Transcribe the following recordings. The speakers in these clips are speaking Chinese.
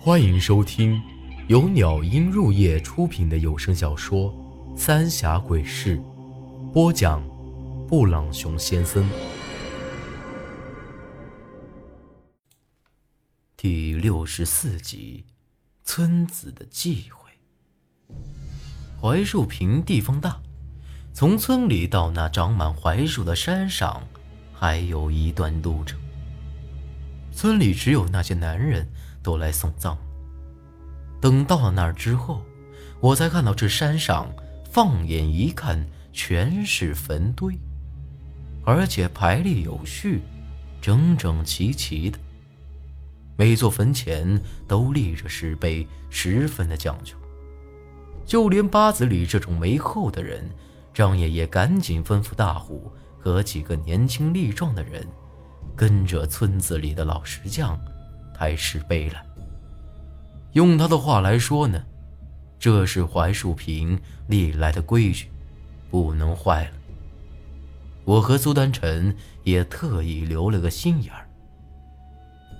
欢迎收听由鸟音入夜出品的有声小说《三峡鬼事》，播讲：布朗熊先生。第六十四集：村子的忌讳。槐树坪地方大，从村里到那长满槐树的山上，还有一段路程。村里只有那些男人都来送葬。等到了那儿之后，我才看到这山上，放眼一看全是坟堆，而且排列有序，整整齐齐的。每座坟前都立着石碑，十分的讲究。就连八子里这种没后的人，张爷爷赶紧吩咐大虎和几个年轻力壮的人。跟着村子里的老石匠抬石碑来。用他的话来说呢，这是槐树坪历来的规矩，不能坏了。我和苏丹臣也特意留了个心眼儿，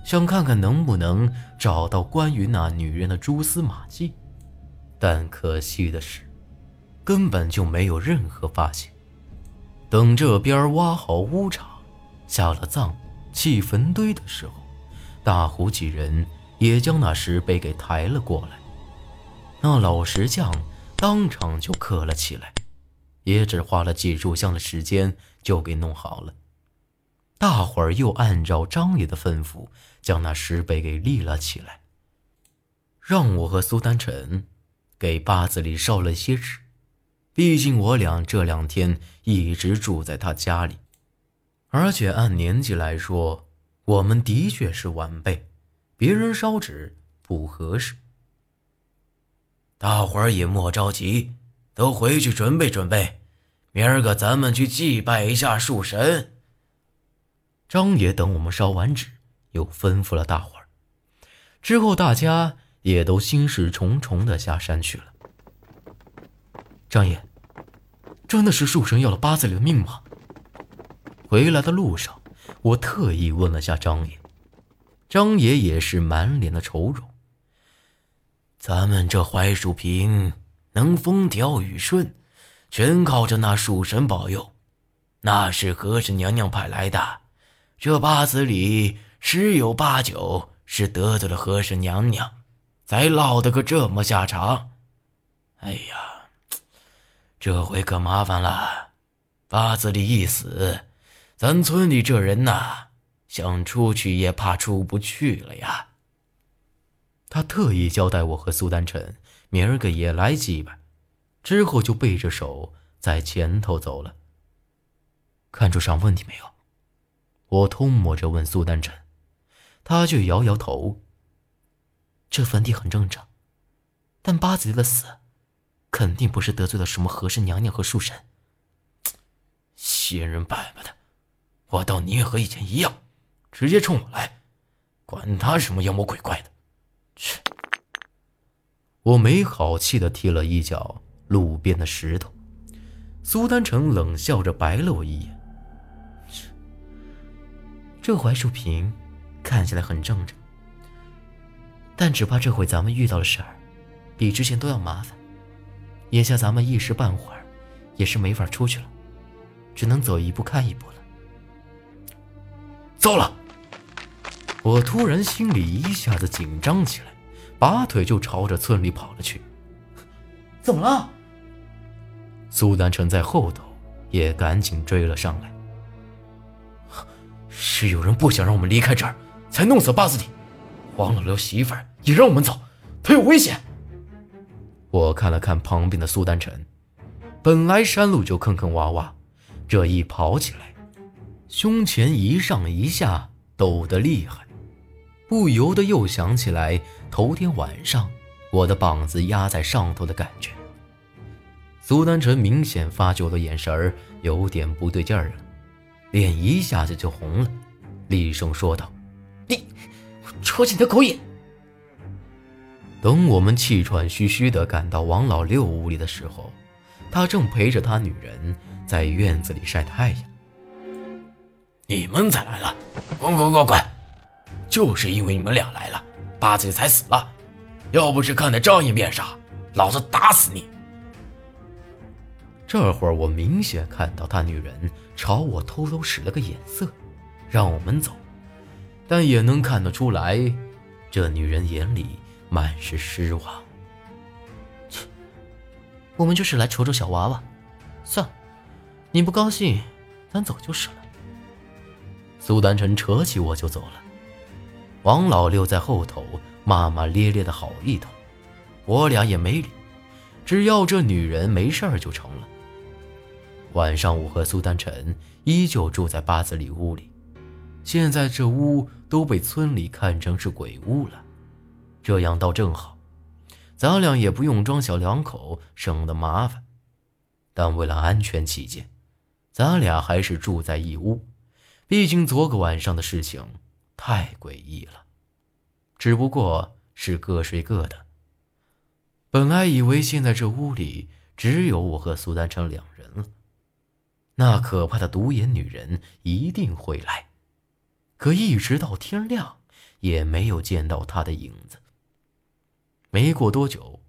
想看看能不能找到关于那女人的蛛丝马迹，但可惜的是，根本就没有任何发现。等这边挖好屋场，下了葬。砌坟堆的时候，大胡几人也将那石碑给抬了过来。那老石匠当场就刻了起来，也只花了几炷香的时间就给弄好了。大伙儿又按照张爷的吩咐，将那石碑给立了起来，让我和苏丹臣给八子里烧了些纸。毕竟我俩这两天一直住在他家里。而且按年纪来说，我们的确是晚辈，别人烧纸不合适。大伙儿也莫着急，都回去准备准备，明儿个咱们去祭拜一下树神。张爷等我们烧完纸，又吩咐了大伙儿。之后大家也都心事重重的下山去了。张爷，真的是树神要了八子里的命吗？回来的路上，我特意问了下张爷，张爷也是满脸的愁容。咱们这槐树坪能风调雨顺，全靠着那树神保佑。那是和氏娘娘派来的，这八子里十有八九是得罪了和氏娘娘，才落得个这么下场。哎呀，这回可麻烦了，八子里一死。咱村里这人呐，想出去也怕出不去了呀。他特意交代我和苏丹臣明儿个也来祭拜，之后就背着手在前头走了。看出啥问题没有？我偷摸着问苏丹臣，他却摇摇头。这坟地很正常，但八子里的死，肯定不是得罪了什么和氏娘娘和树神。仙人板板的。我倒宁愿和以前一样，直接冲我来，管他什么妖魔鬼怪的！去！我没好气的踢了一脚路边的石头。苏丹成冷笑着白了我一眼：“这槐树坪看起来很正常，但只怕这回咱们遇到的事儿，比之前都要麻烦。眼下咱们一时半会儿也是没法出去了，只能走一步看一步了。”糟了！我突然心里一下子紧张起来，拔腿就朝着村里跑了去。怎么了？苏丹成在后头也赶紧追了上来。是有人不想让我们离开这儿，才弄死八子弟。黄老六媳妇儿也让我们走，他有危险。我看了看旁边的苏丹成，本来山路就坑坑洼洼，这一跑起来。胸前一上一下抖得厉害，不由得又想起来头天晚上我的膀子压在上头的感觉。苏丹臣明显发觉我的眼神有点不对劲儿了，脸一下子就红了，厉声说道：“你，戳起你的狗眼！”等我们气喘吁吁地赶到王老六屋里的时候，他正陪着他女人在院子里晒太阳。你们才来了，滚滚滚滚！就是因为你们俩来了，八子里才死了。要不是看在张爷面上，老子打死你！这会儿我明显看到他女人朝我偷偷使了个眼色，让我们走，但也能看得出来，这女人眼里满是失望。切，我们就是来瞅瞅小娃娃，算了，你不高兴，咱走就是了。苏丹臣扯起我就走了，王老六在后头骂骂咧咧的好一通，我俩也没理，只要这女人没事儿就成了。晚上，我和苏丹臣依旧住在八子里屋里。现在这屋都被村里看成是鬼屋了，这样倒正好，咱俩也不用装小两口，省得麻烦。但为了安全起见，咱俩还是住在一屋。毕竟昨个晚上的事情太诡异了，只不过是各睡各的。本来以为现在这屋里只有我和苏丹成两人了。那可怕的独眼女人一定会来，可一直到天亮也没有见到她的影子。没过多久，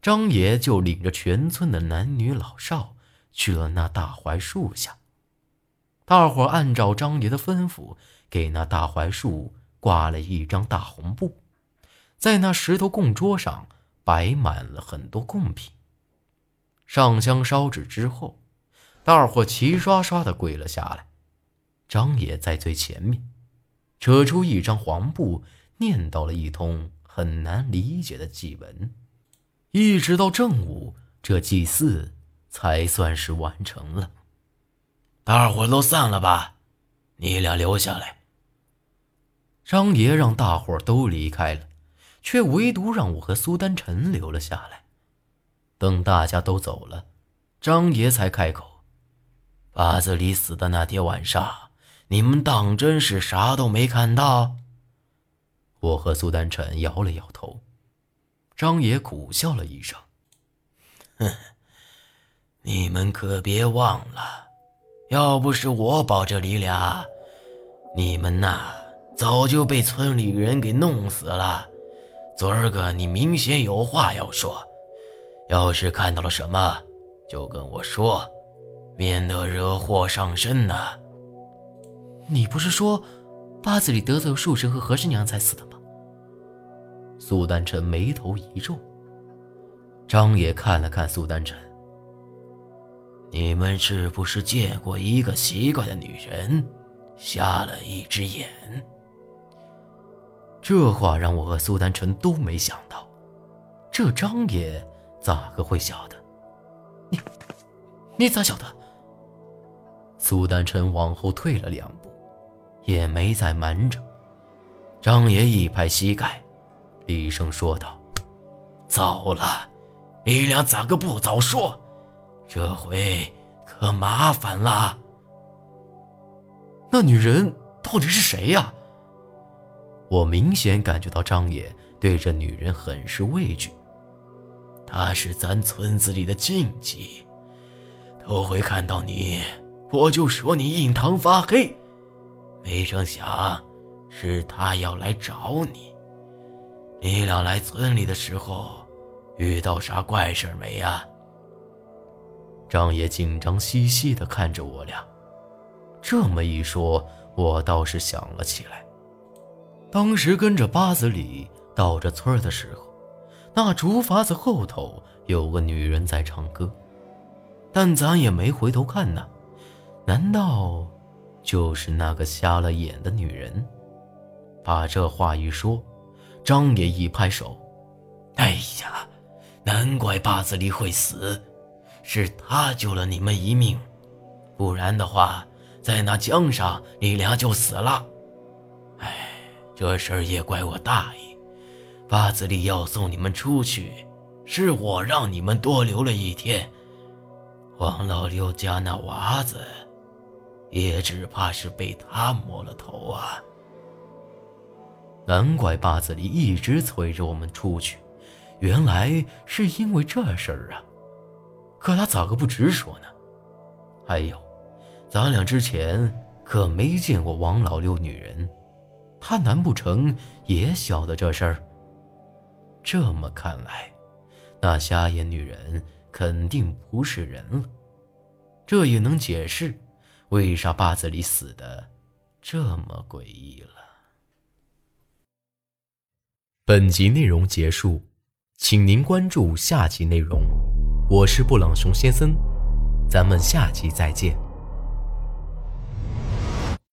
张爷就领着全村的男女老少去了那大槐树下。大伙按照张爷的吩咐，给那大槐树挂了一张大红布，在那石头供桌上摆满了很多贡品。上香烧纸之后。大伙齐刷刷的跪了下来，张爷在最前面，扯出一张黄布，念叨了一通很难理解的祭文，一直到正午，这祭祀才算是完成了。大伙都散了吧，你俩留下来。张爷让大伙都离开了，却唯独让我和苏丹臣留了下来。等大家都走了，张爷才开口。八子里死的那天晚上，你们当真是啥都没看到？我和苏丹臣摇了摇头，张爷苦笑了一声：“哼，你们可别忘了，要不是我保着你俩，你们呐早就被村里人给弄死了。昨儿个你明显有话要说，要是看到了什么，就跟我说。”免得惹祸上身呢。你不是说八字里得罪了树神和何师娘才死的吗？苏丹臣眉头一皱。张爷看了看苏丹臣：“你们是不是见过一个奇怪的女人，瞎了一只眼？”这话让我和苏丹臣都没想到，这张爷咋个会晓得？你，你咋晓得？苏丹臣往后退了两步，也没再瞒着。张爷一拍膝盖，厉声说道：“糟了，你俩咋个不早说？这回可麻烦了。那女人到底是谁呀？”我明显感觉到张爷对这女人很是畏惧。她是咱村子里的禁忌，头回看到你。我就说你印堂发黑，没成想是她要来找你。你俩来村里的时候，遇到啥怪事没呀？张爷紧张兮兮地看着我俩，这么一说，我倒是想了起来。当时跟着八子里到这村的时候，那竹筏子后头有个女人在唱歌，但咱也没回头看呢。难道就是那个瞎了眼的女人？把这话一说，张爷一拍手：“哎呀，难怪八子里会死，是他救了你们一命，不然的话，在那江上你俩就死了。哎，这事儿也怪我大意，八子里要送你们出去，是我让你们多留了一天。王老六家那娃子……”也只怕是被他摸了头啊！难怪八子里一直催着我们出去，原来是因为这事儿啊！可他咋个不直说呢？还有，咱俩之前可没见过王老六女人，他难不成也晓得这事儿？这么看来，那瞎眼女人肯定不是人了。这也能解释为啥坝子里死的这么诡异了。本集内容结束，请您关注下集内容。我是布朗熊先生，咱们下期再见。